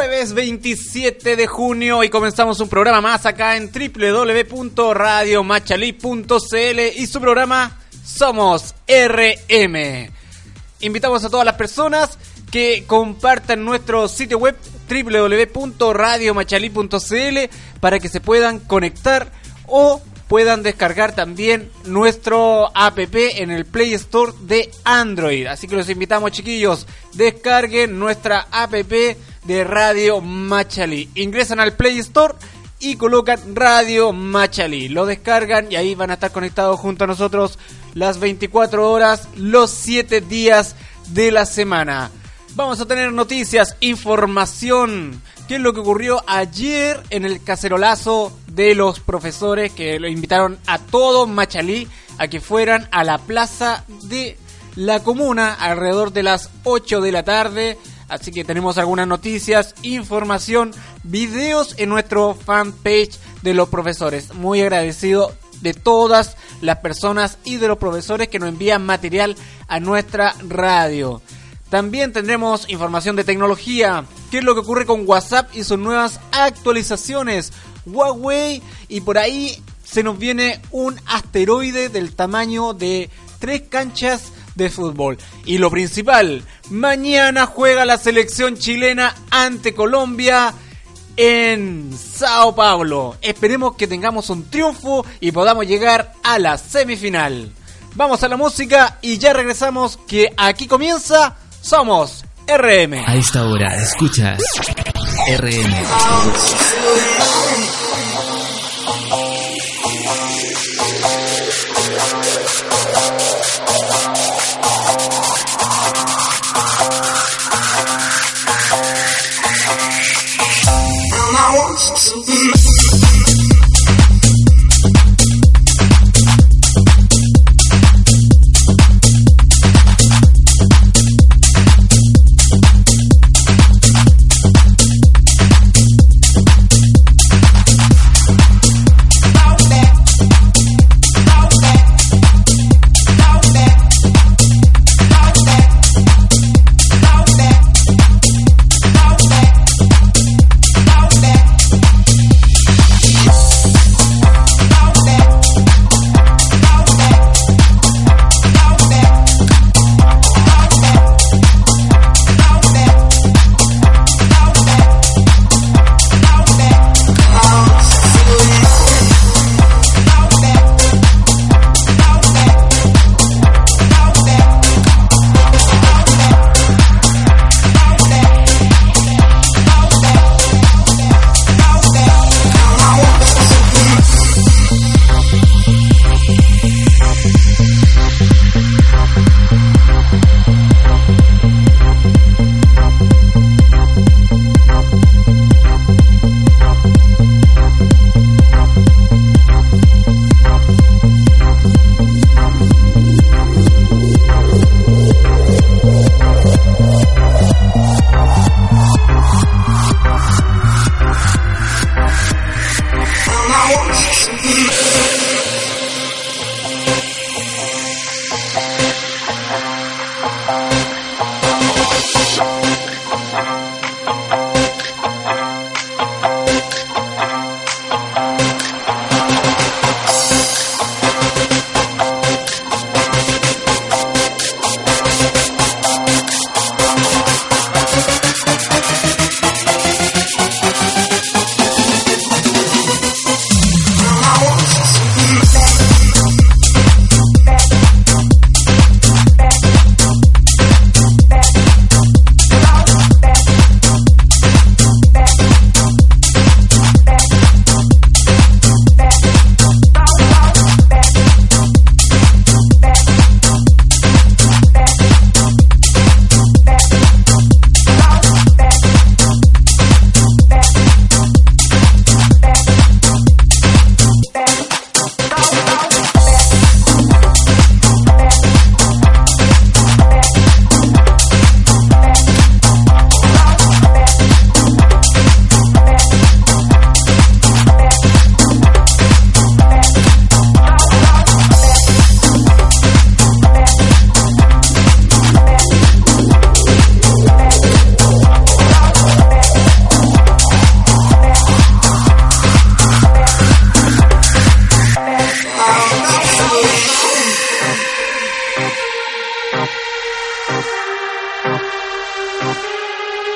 Jueves 27 de junio y comenzamos un programa más acá en www.radiomachalí.cl y su programa Somos RM. Invitamos a todas las personas que compartan nuestro sitio web www.radiomachalí.cl para que se puedan conectar o puedan descargar también nuestro app en el Play Store de Android. Así que los invitamos chiquillos, descarguen nuestra app de Radio Machalí. Ingresan al Play Store y colocan Radio Machalí. Lo descargan y ahí van a estar conectados junto a nosotros las 24 horas, los 7 días de la semana. Vamos a tener noticias, información. ¿Qué es lo que ocurrió ayer en el cacerolazo de los profesores que lo invitaron a todo Machalí a que fueran a la plaza de la comuna alrededor de las 8 de la tarde? Así que tenemos algunas noticias, información, videos en nuestro fanpage de los profesores. Muy agradecido de todas las personas y de los profesores que nos envían material a nuestra radio. También tendremos información de tecnología, qué es lo que ocurre con WhatsApp y sus nuevas actualizaciones, Huawei y por ahí se nos viene un asteroide del tamaño de tres canchas de fútbol. Y lo principal, mañana juega la selección chilena ante Colombia en Sao Paulo. Esperemos que tengamos un triunfo y podamos llegar a la semifinal. Vamos a la música y ya regresamos que aquí comienza Somos RM. A esta hora escuchas RM. I want to be.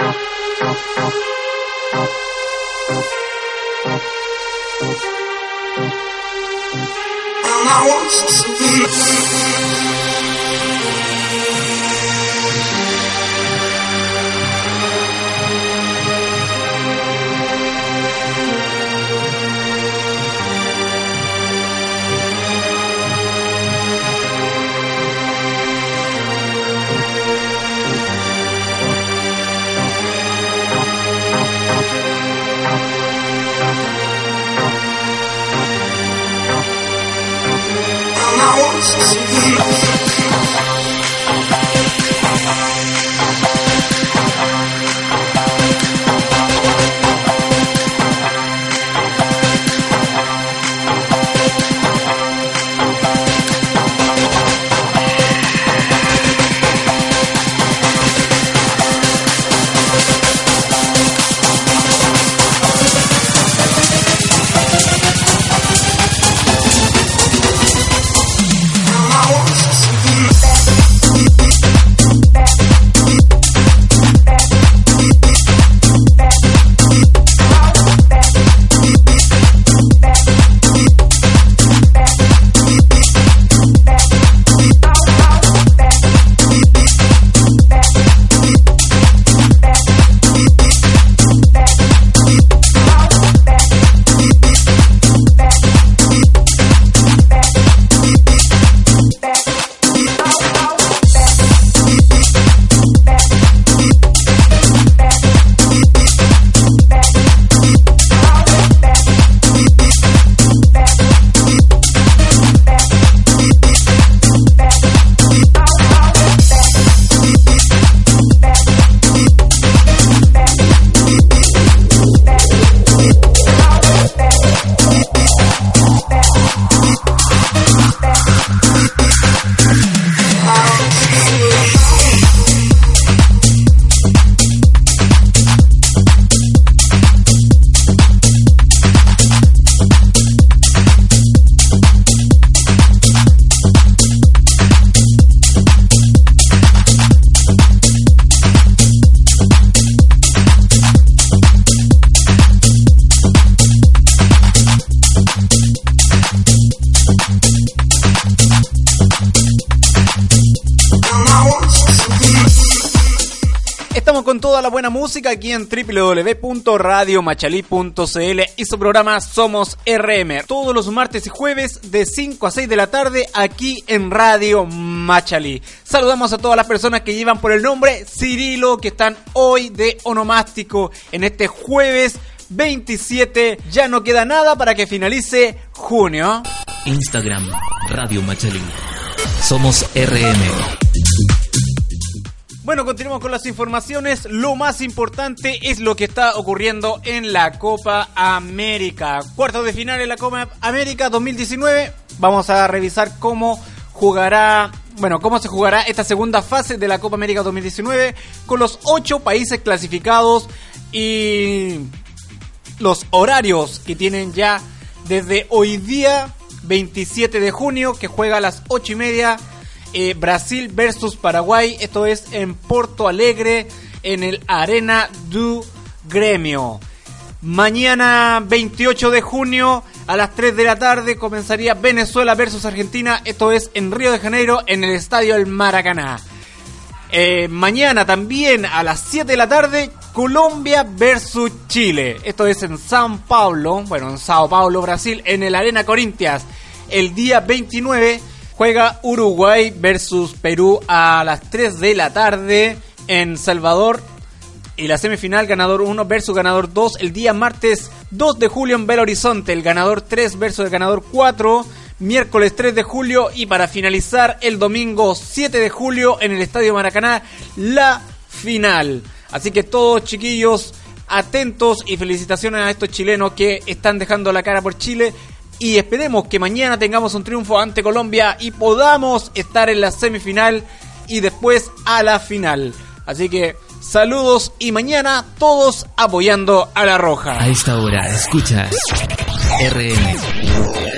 And I want to be. Yeah. Música aquí en www.radiomachalí.cl y su programa Somos RM. Todos los martes y jueves de 5 a 6 de la tarde aquí en Radio Machalí. Saludamos a todas las personas que llevan por el nombre Cirilo que están hoy de onomástico en este jueves 27. Ya no queda nada para que finalice junio. Instagram, Radio Machalí. Somos RM. Bueno, continuamos con las informaciones. Lo más importante es lo que está ocurriendo en la Copa América. Cuarto de final en la Copa América 2019. Vamos a revisar cómo jugará, bueno, cómo se jugará esta segunda fase de la Copa América 2019 con los ocho países clasificados y los horarios que tienen ya desde hoy día 27 de junio que juega a las ocho y media eh, Brasil versus Paraguay. Esto es en Porto Alegre, en el Arena du Gremio. Mañana 28 de junio a las 3 de la tarde comenzaría Venezuela versus Argentina. Esto es en Río de Janeiro, en el Estadio El Maracaná. Eh, mañana también a las 7 de la tarde, Colombia versus Chile. Esto es en Sao Paulo, bueno, en Sao Paulo, Brasil, en el Arena Corintias. El día 29 Juega Uruguay versus Perú a las 3 de la tarde en Salvador. Y la semifinal, ganador 1 versus ganador 2, el día martes 2 de julio en Belo Horizonte. El ganador 3 versus el ganador 4. Miércoles 3 de julio. Y para finalizar, el domingo 7 de julio en el Estadio Maracaná, la final. Así que todos chiquillos, atentos y felicitaciones a estos chilenos que están dejando la cara por Chile y esperemos que mañana tengamos un triunfo ante Colombia y podamos estar en la semifinal y después a la final. Así que saludos y mañana todos apoyando a la Roja. A esta hora escuchas RM.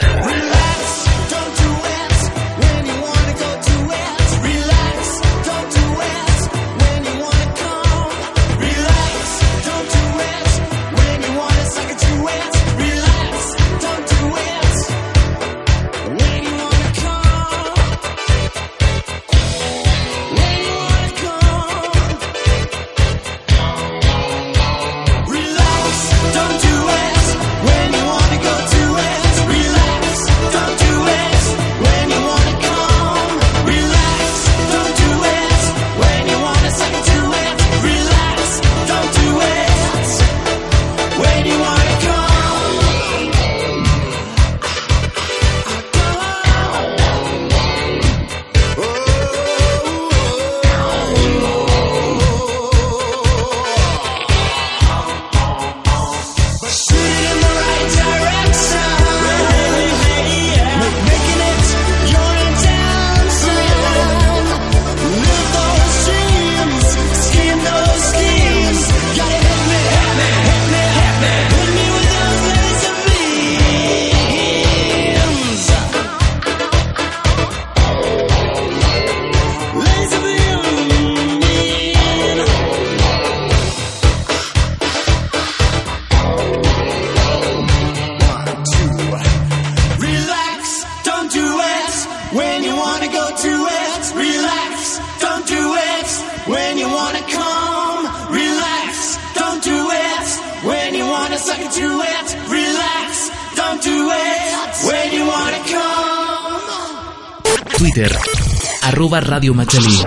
Radio Machalí.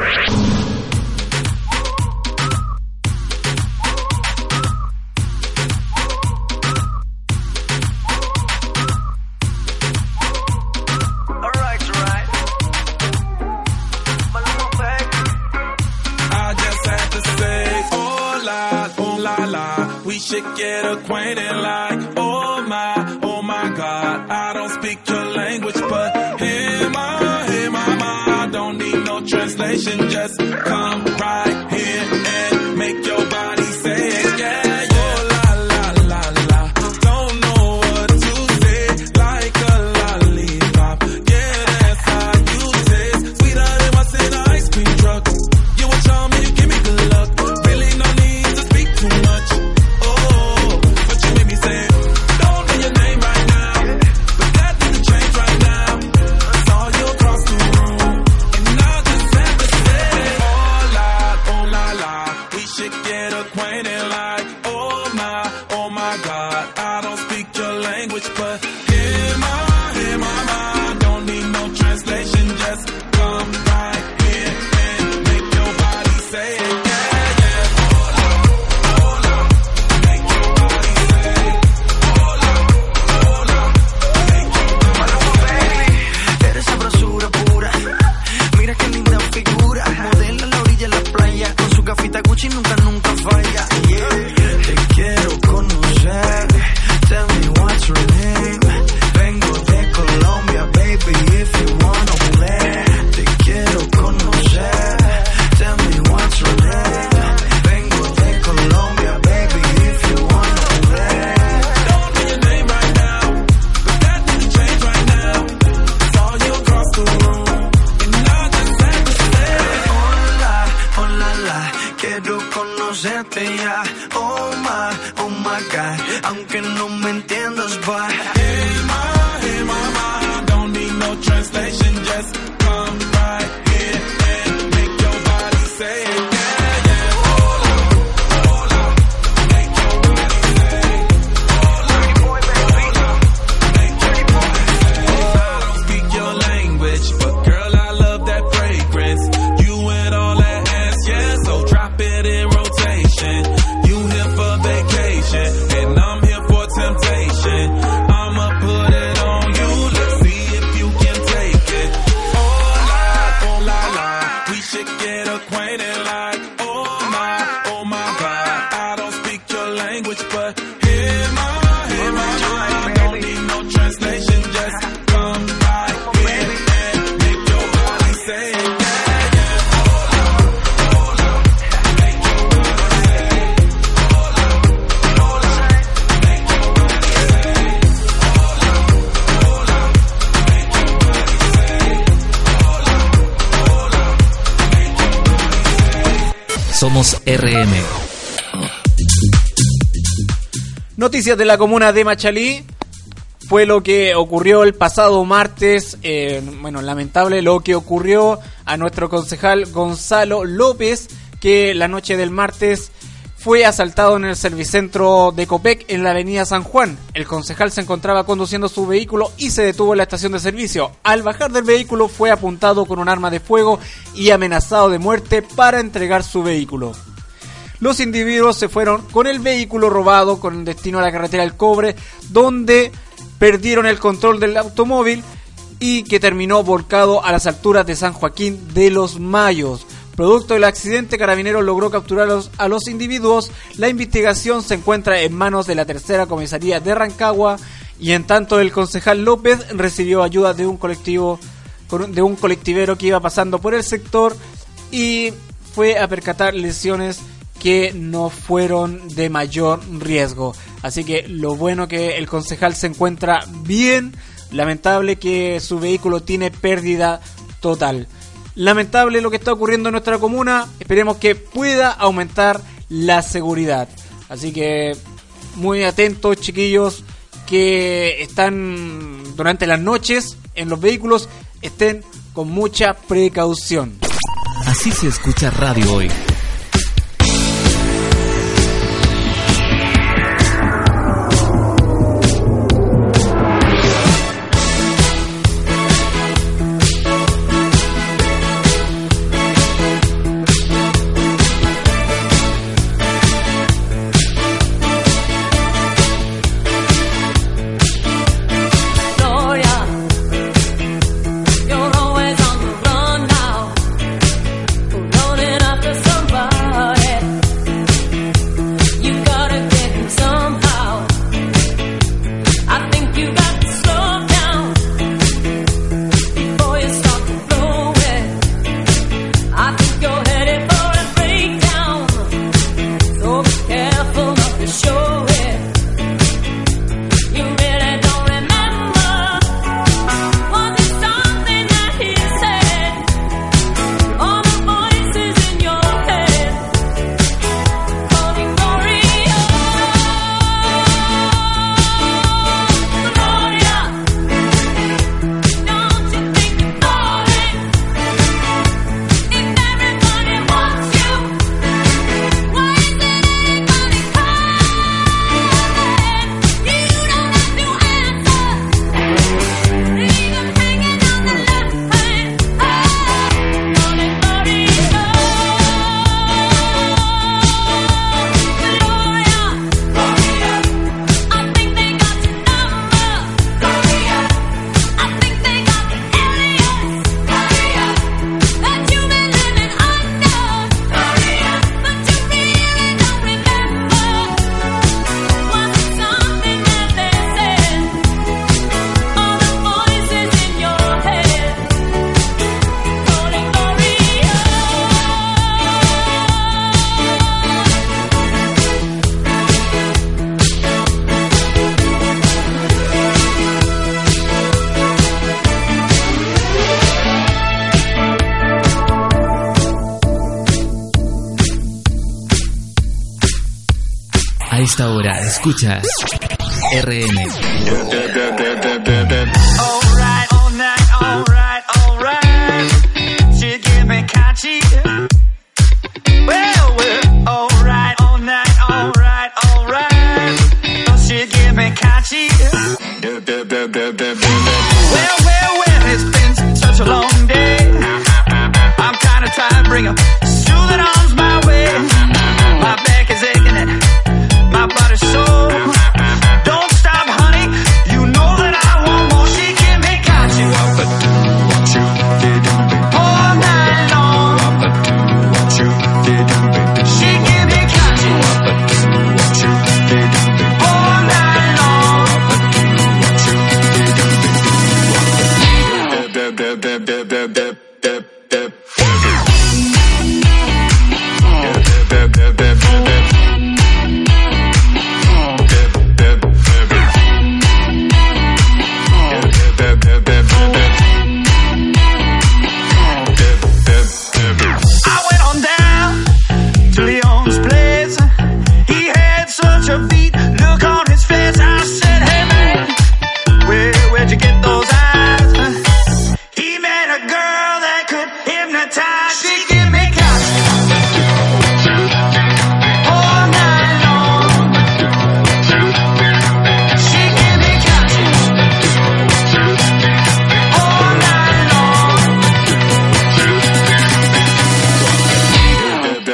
Should get acquainted Somos RM. Noticias de la comuna de Machalí. Fue lo que ocurrió el pasado martes. eh, bueno, lamentable lo que ocurrió a nuestro concejal Gonzalo López, que la noche del martes fue asaltado en el servicentro de Copec en la avenida San Juan. El concejal se encontraba conduciendo su vehículo y se detuvo en la estación de servicio. Al bajar del vehículo fue apuntado con un arma de fuego y amenazado de muerte para entregar su vehículo. Los individuos se fueron con el vehículo robado con destino a la carretera del Cobre, donde perdieron el control del automóvil y que terminó volcado a las alturas de San Joaquín de los Mayos. Producto del accidente, Carabineros logró capturar a los, individuos. La investigación se encuentra en manos de la tercera comisaría de Rancagua y en tanto el concejal López recibió ayuda de un colectivo de un colectivero que iba pasando por el sector y fue a percatar lesiones que no fueron de mayor riesgo. Así que lo bueno que el concejal se encuentra bien, lamentable que su vehículo tiene pérdida total. Lamentable lo que está ocurriendo en nuestra comuna, esperemos que pueda aumentar la seguridad. Así que muy atentos chiquillos que están durante las noches en los vehículos, estén con mucha precaución. Así se escucha radio hoy. Esta hora escuchas RM.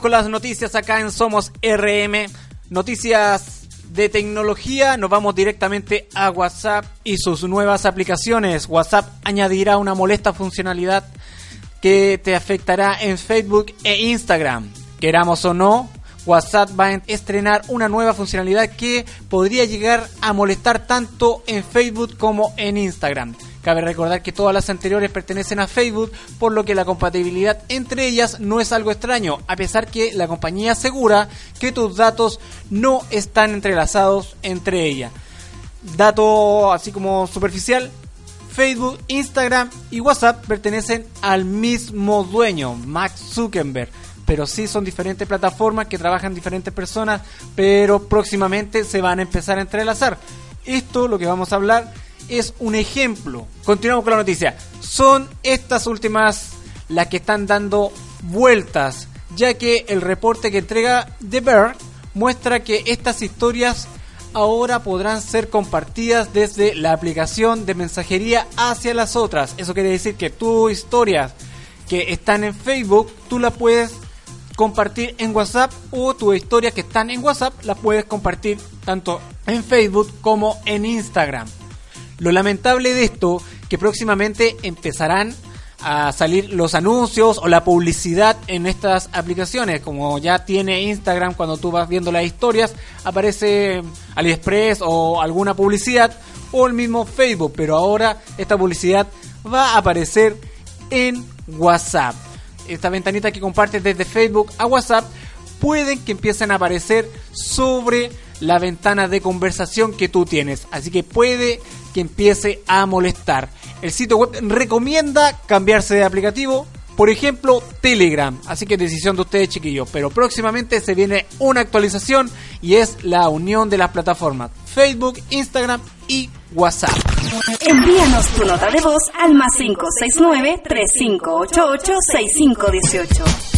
Con las noticias acá en Somos RM. Noticias de tecnología. Nos vamos directamente a WhatsApp y sus nuevas aplicaciones. WhatsApp añadirá una molesta funcionalidad que te afectará en Facebook e Instagram. Queramos o no, WhatsApp va a estrenar una nueva funcionalidad que podría llegar a molestar tanto en Facebook como en Instagram. Cabe recordar que todas las anteriores pertenecen a Facebook, por lo que la compatibilidad entre ellas no es algo extraño, a pesar que la compañía asegura que tus datos no están entrelazados entre ellas. Dato así como superficial, Facebook, Instagram y WhatsApp pertenecen al mismo dueño, Mark Zuckerberg. Pero sí son diferentes plataformas que trabajan diferentes personas, pero próximamente se van a empezar a entrelazar. Esto, lo que vamos a hablar, es un ejemplo. Continuamos con la noticia. Son estas últimas las que están dando vueltas, ya que el reporte que entrega The Bear muestra que estas historias ahora podrán ser compartidas desde la aplicación de mensajería hacia las otras. Eso quiere decir que tus historias que están en Facebook, tú las puedes compartir en WhatsApp o tus historias que están en WhatsApp las puedes compartir tanto en Facebook como en Instagram. Lo lamentable de esto que próximamente empezarán a salir los anuncios o la publicidad en estas aplicaciones, como ya tiene Instagram cuando tú vas viendo las historias, aparece AliExpress o alguna publicidad o el mismo Facebook, pero ahora esta publicidad va a aparecer en WhatsApp. Esta ventanita que compartes desde Facebook a WhatsApp pueden que empiecen a aparecer sobre la ventana de conversación que tú tienes. Así que puede que empiece a molestar. El sitio web recomienda cambiarse de aplicativo, por ejemplo Telegram. Así que decisión de ustedes chiquillos. Pero próximamente se viene una actualización y es la unión de las plataformas Facebook, Instagram y WhatsApp. Envíanos tu nota de voz al más 569 3588 6518.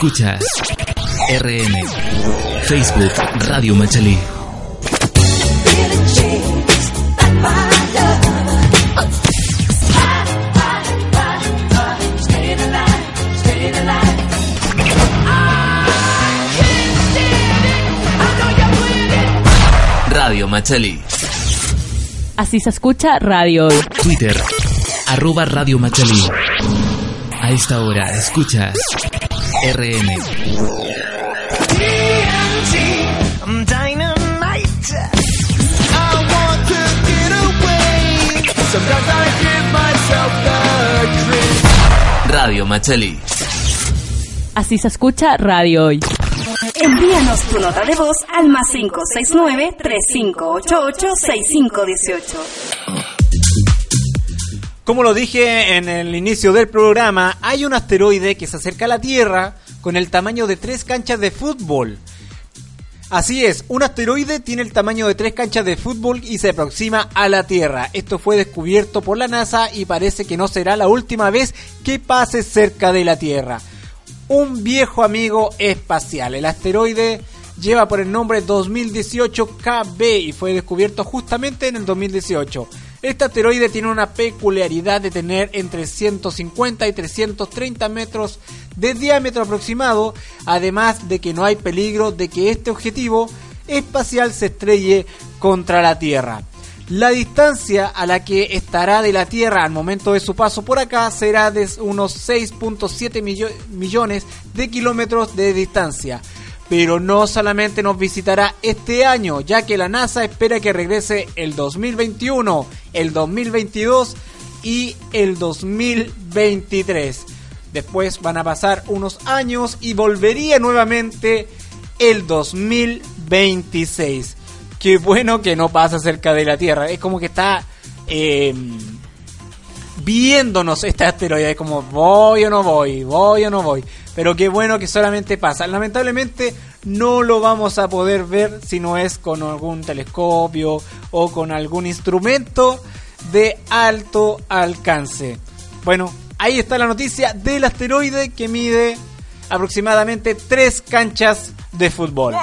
Escuchas RN, Facebook, Radio Machalí. Radio Machalí. Así se escucha radio. Twitter, arroba Radio Machalí. A esta hora escuchas RN. Radio Machelí. Así se escucha radio hoy. Envíanos tu nota de voz al más 569-3588-6518. Como lo dije en el inicio del programa, hay un asteroide que se acerca a la Tierra con el tamaño de tres canchas de fútbol. Así es, un asteroide tiene el tamaño de tres canchas de fútbol y se aproxima a la Tierra. Esto fue descubierto por la NASA y parece que no será la última vez que pase cerca de la Tierra. Un viejo amigo espacial, el asteroide lleva por el nombre 2018 KB y fue descubierto justamente en el 2018. Este asteroide tiene una peculiaridad de tener entre 150 y 330 metros de diámetro aproximado, además de que no hay peligro de que este objetivo espacial se estrelle contra la Tierra. La distancia a la que estará de la Tierra al momento de su paso por acá será de unos 6.7 millones de kilómetros de distancia pero no solamente nos visitará este año, ya que la NASA espera que regrese el 2021, el 2022 y el 2023. Después van a pasar unos años y volvería nuevamente el 2026. Qué bueno que no pasa cerca de la Tierra, es como que está... Eh, viéndonos este asteroide. Es como voy o no voy, voy o no voy. Pero qué bueno que solamente pasa. Lamentablemente no lo vamos a poder ver si no es con algún telescopio o con algún instrumento de alto alcance. Bueno, ahí está la noticia del asteroide que mide aproximadamente tres canchas de fútbol. Me.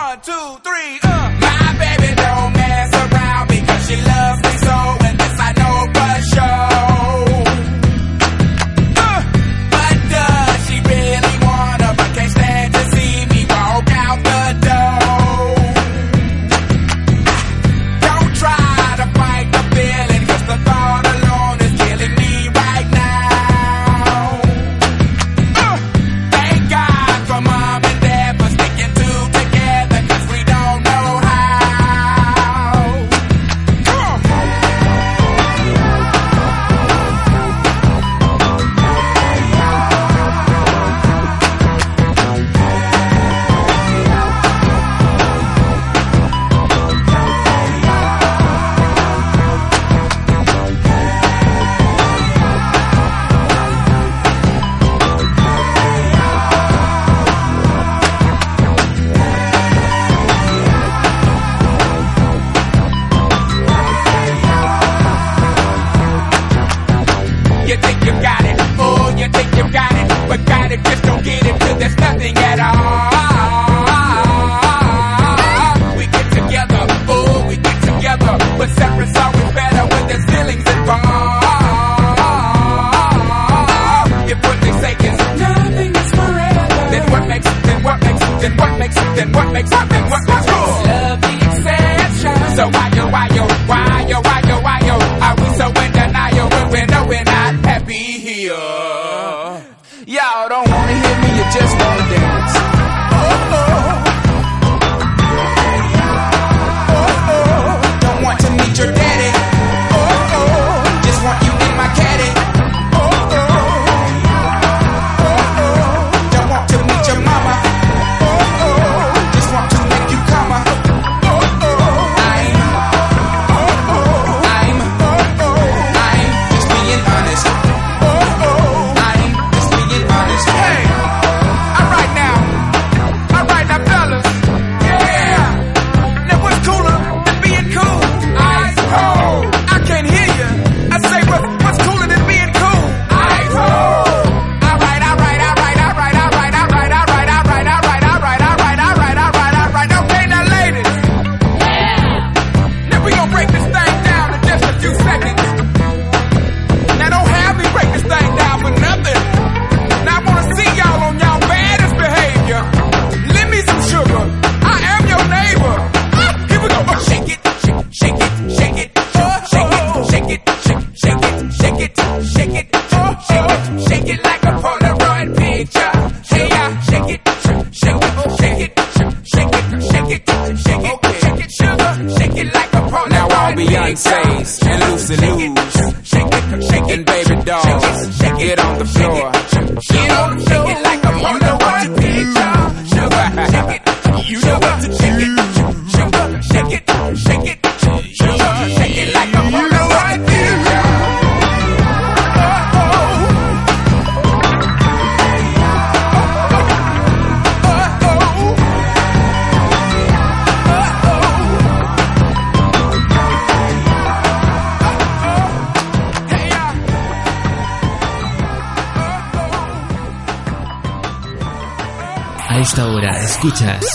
test.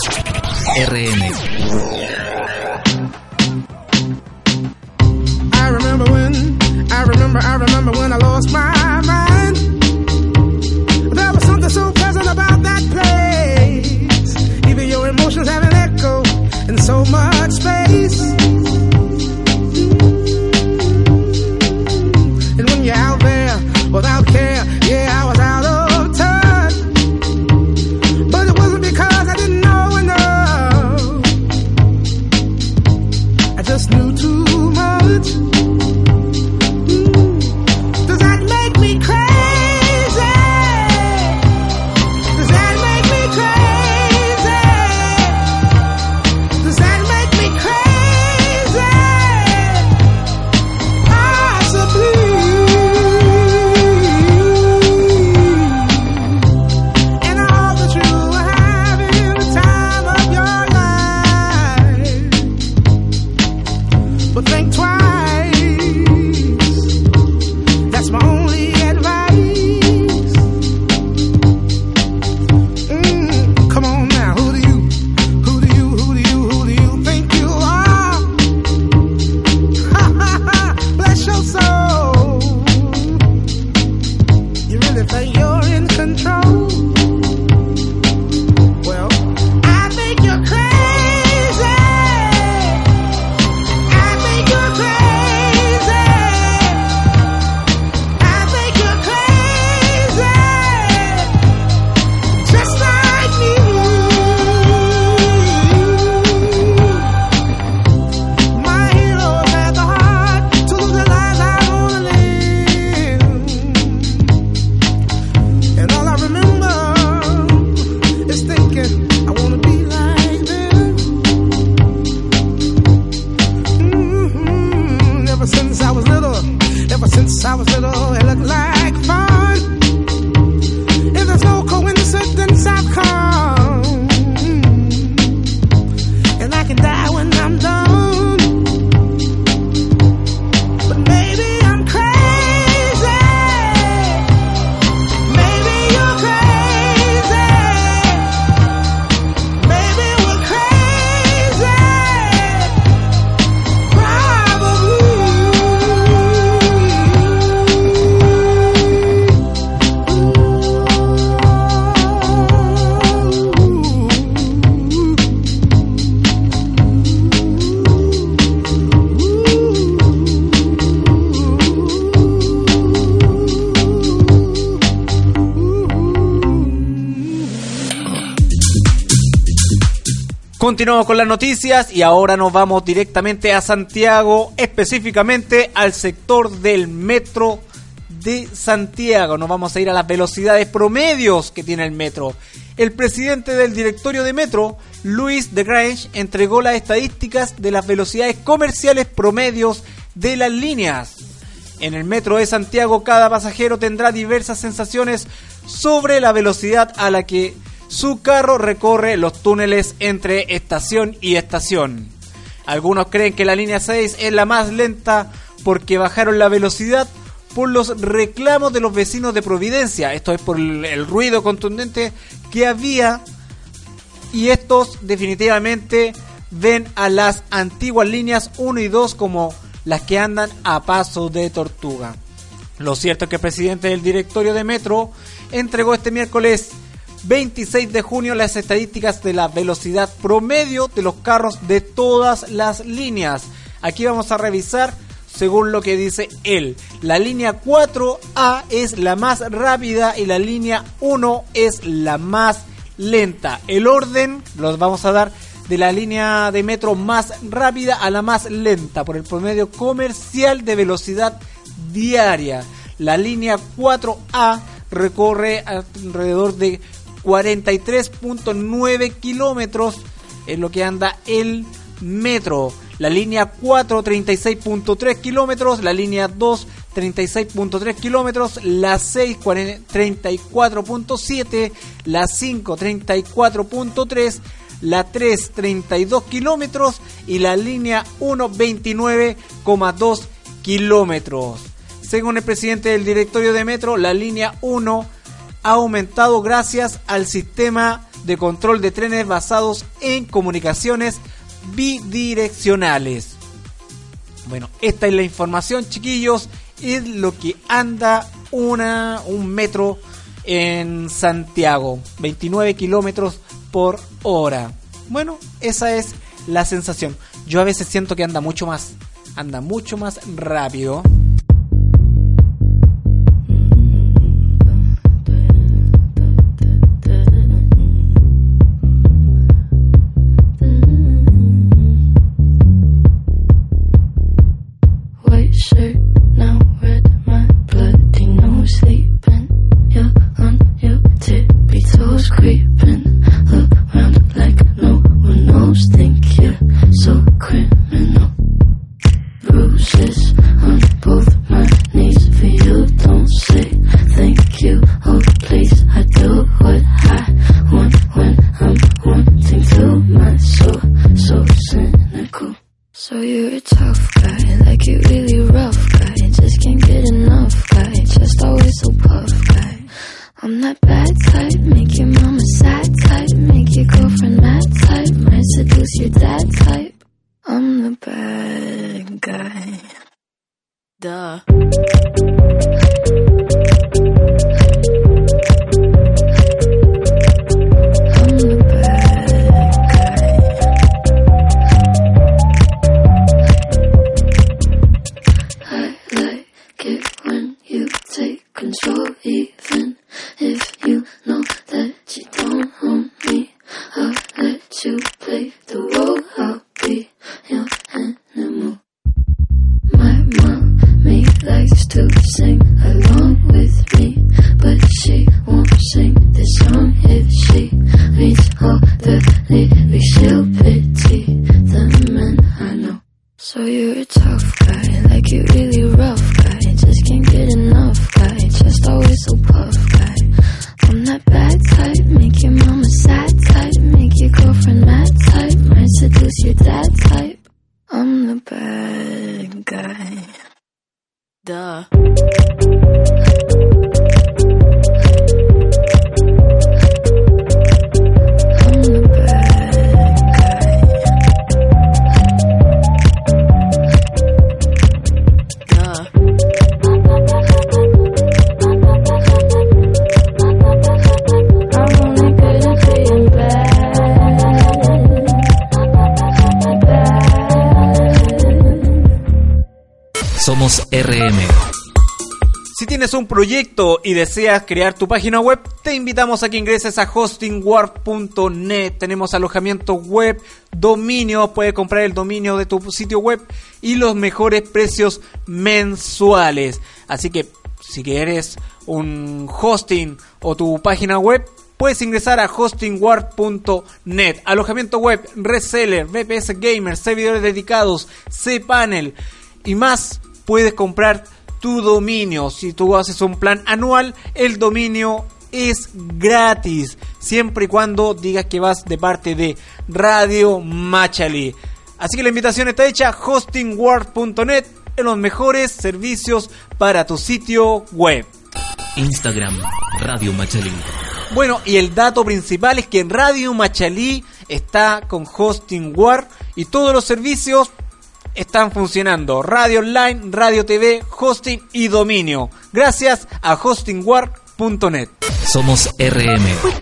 just knew too much. Continuamos con las noticias y ahora nos vamos directamente a Santiago, específicamente al sector del metro de Santiago. Nos vamos a ir a las velocidades promedios que tiene el metro. El presidente del directorio de metro, Luis de Grange, entregó las estadísticas de las velocidades comerciales promedios de las líneas. En el metro de Santiago cada pasajero tendrá diversas sensaciones sobre la velocidad a la que su carro recorre los túneles entre estación y estación. Algunos creen que la línea 6 es la más lenta porque bajaron la velocidad por los reclamos de los vecinos de Providencia. Esto es por el, ruido contundente que había y estos definitivamente ven a las antiguas líneas 1 y 2 como las que andan a paso de tortuga. Lo cierto es que el presidente del directorio de Metro entregó este miércoles 26 de junio las estadísticas de la velocidad promedio de los carros de todas las líneas. Aquí vamos a revisar según lo que dice él. La línea 4A es la más rápida y la línea 1 es la más lenta. El orden los vamos a dar de la línea de metro más rápida a la más lenta por el promedio comercial de velocidad diaria. La línea 4A recorre alrededor de 43.9 kilómetros es lo que anda el metro. La línea 4, 36.3 kilómetros. La línea 2, 36.3 kilómetros. La 6, 34.7. La 5, 34.3. La 3, 32 kilómetros. Y la línea 1, 29,2 kilómetros. Según el presidente del directorio de metro, la línea 1 ha aumentado gracias al sistema de control de trenes basados en comunicaciones bidireccionales. Bueno, esta es la información, chiquillos. Es lo que anda una, un metro en Santiago. 29 kilómetros por hora. Bueno, esa es la sensación. Yo a veces siento que anda mucho más. Anda mucho más rápido. Duh. Deseas crear tu página web, te invitamos a que ingreses a hostingwar.net. Tenemos alojamiento web, dominio, puedes comprar el dominio de tu sitio web y los mejores precios mensuales. Así que si quieres un hosting o tu página web, puedes ingresar a hostingwar.net. Alojamiento web, reseller, VPS Gamer, servidores dedicados, cPanel y más. Puedes comprar tu dominio. Si tú haces un plan anual, el dominio es gratis. Siempre y cuando digas que vas de parte de Radio Machali. Así que la invitación está hecha. hostingwar.net en los mejores servicios para tu sitio web. Instagram, Radio Machalí. Bueno, y el dato principal es que Radio Machalí está con Hosting War y todos los servicios están funcionando. Radio online, radio TV, hosting y dominio. Gracias a hostingwar.net. Somos RM. We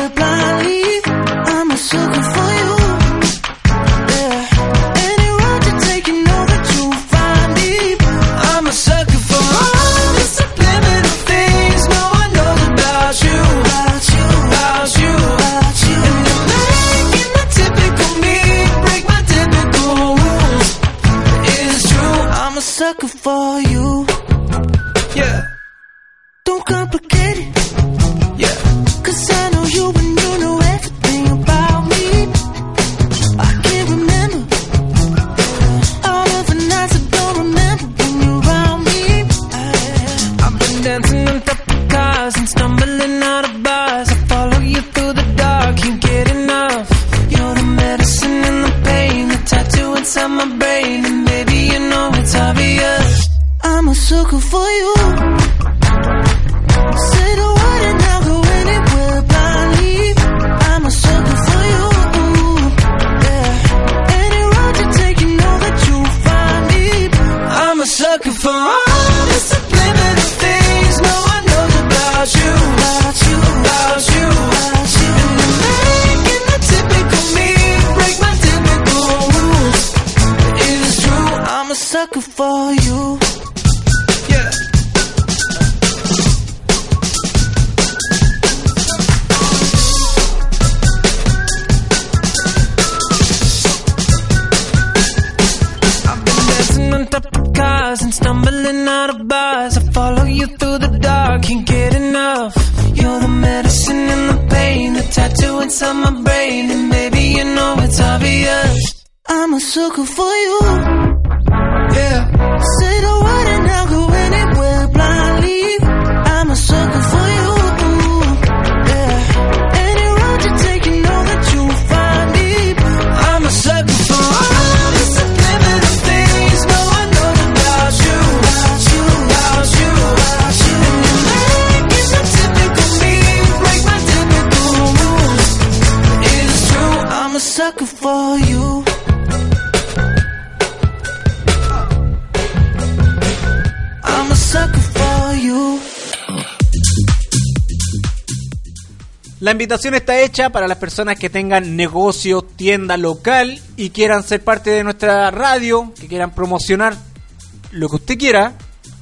La invitación está hecha para las personas que tengan negocio, tienda local y quieran ser parte de nuestra radio, que quieran promocionar lo que usted quiera,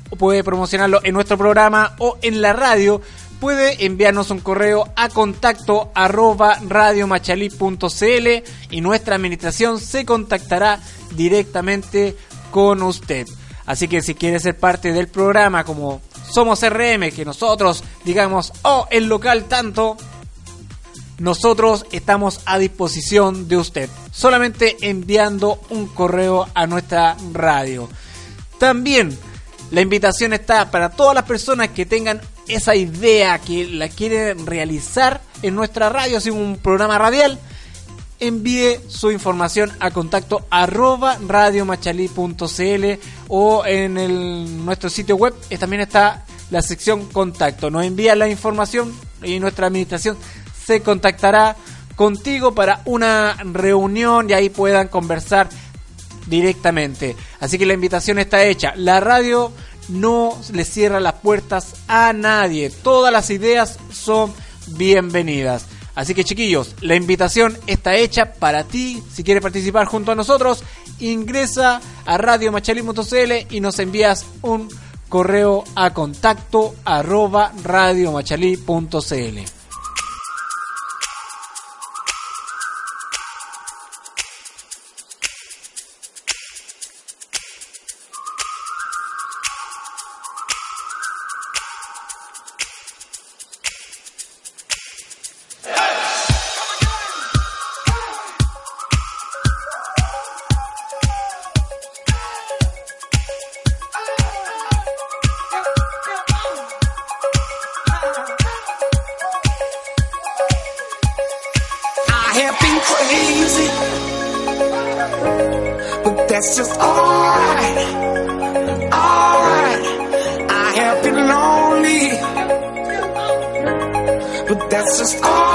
o puede promocionarlo en nuestro programa o en la radio, puede enviarnos un correo a contacto arroba radiomachalí.cl y nuestra administración se contactará directamente con usted. Así que si quiere ser parte del programa como somos RM, que nosotros digamos, oh, el local tanto, nosotros estamos a disposición de usted, solamente enviando un correo a nuestra radio. También la invitación está para todas las personas que tengan esa idea que la quieren realizar en nuestra radio, así un programa radial, envíe su información a contacto arroba radiomachalí.cl o en nuestro sitio web eh, también está la sección contacto. Nos envía la información y nuestra administración se contactará contigo para una reunión y ahí puedan conversar directamente. Así que la invitación está hecha. La radio no le cierra las puertas a nadie. Todas las ideas son bienvenidas. Así que chiquillos, la invitación está hecha para ti. Si quieres participar junto a nosotros, ingresa a radiomachalí.cl y nos envías un correo a contacto arroba radiomachalí.cl. That's just alright, alright. I have been lonely, but that's just alright.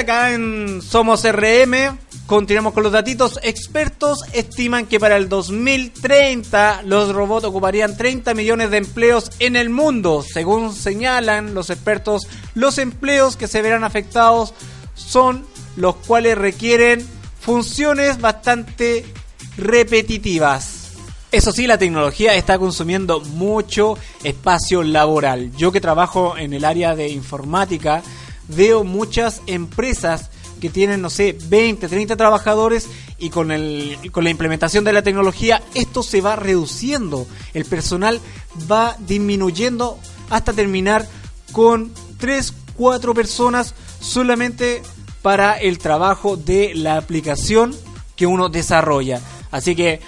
Acá en Somos RM Continuamos con los datitos. Expertos estiman que para el 2030 los robots ocuparían 30 millones de empleos en el mundo. Según señalan los expertos, los empleos que se verán afectados son los cuales requieren funciones bastante repetitivas. Eso sí, la tecnología está consumiendo mucho espacio laboral. Yo que trabajo en el área de informática, veo muchas empresas que tienen, no sé, 20, 30 trabajadores y con, el, con la implementación de la tecnología esto se va reduciendo. El personal va disminuyendo hasta terminar con 3, 4 personas solamente para el trabajo de la aplicación que uno desarrolla. Así que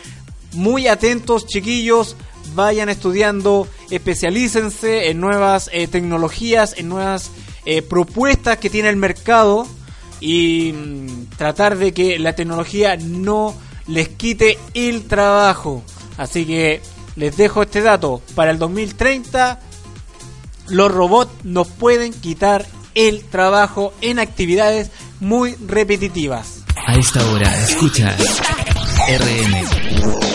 muy atentos chiquillos, vayan estudiando, especialícense en nuevas eh, tecnologías, en nuevas eh, propuestas que tiene el mercado y mm, tratar de que la tecnología no les quite el trabajo. Así que les dejo este dato. Para el 2030 los robots nos pueden quitar el trabajo en actividades muy repetitivas. A esta hora, escucha RM.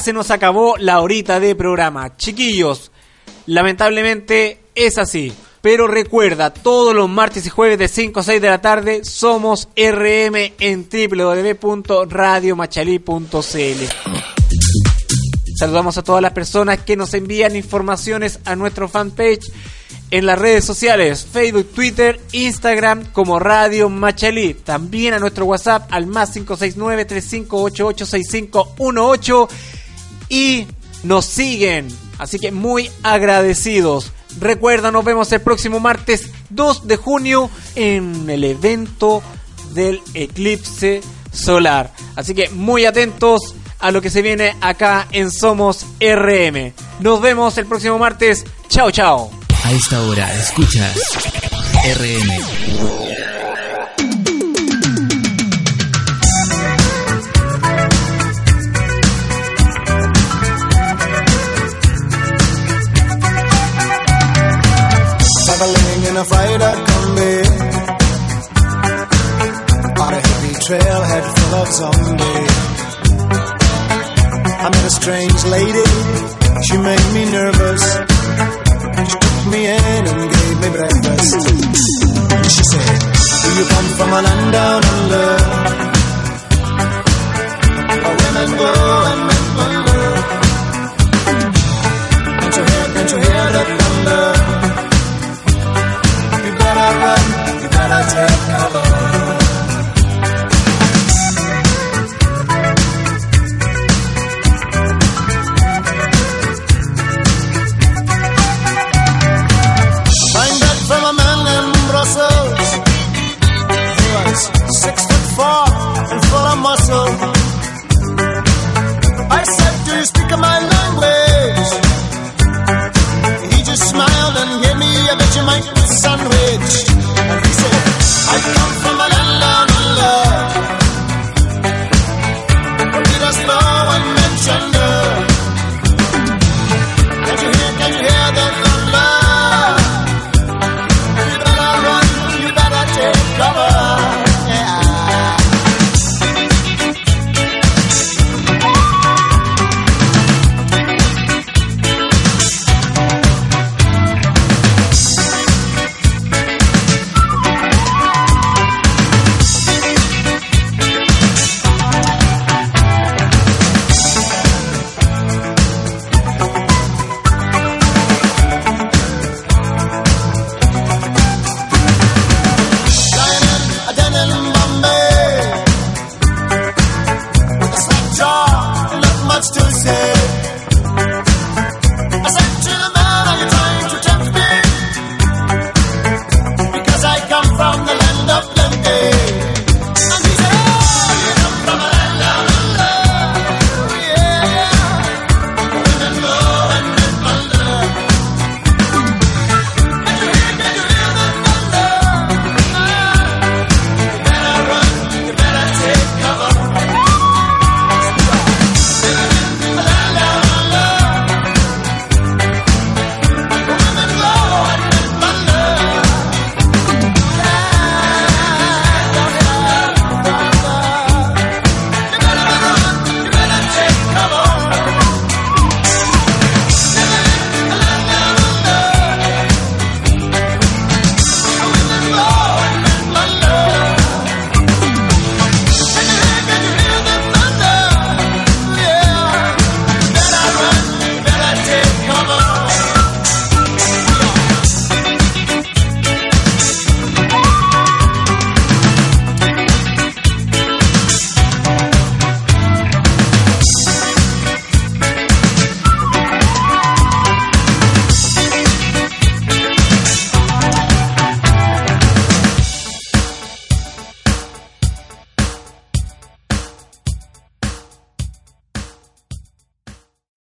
Se nos acabó la horita de programa. Chiquillos, lamentablemente es así. Pero recuerda, todos los martes y jueves de 5 a 6 de la tarde somos RM en www.radiomachalí.cl. Saludamos a todas las personas que nos envían informaciones a nuestro fanpage en las redes sociales, Facebook, Twitter, Instagram como Radio Machalí. También a nuestro WhatsApp al más 569-3588-6518 y nos siguen. Así que muy agradecidos. Recuerda, nos vemos el próximo martes 2 de junio en el evento del eclipse solar. Así que muy atentos a lo que se viene acá en Somos RM. Nos vemos el próximo martes. Chao, chao. A esta hora escuchas RM. Zombies I met a strange lady. She made me nervous. She took me in and gave me breakfast. She said, do you come from a land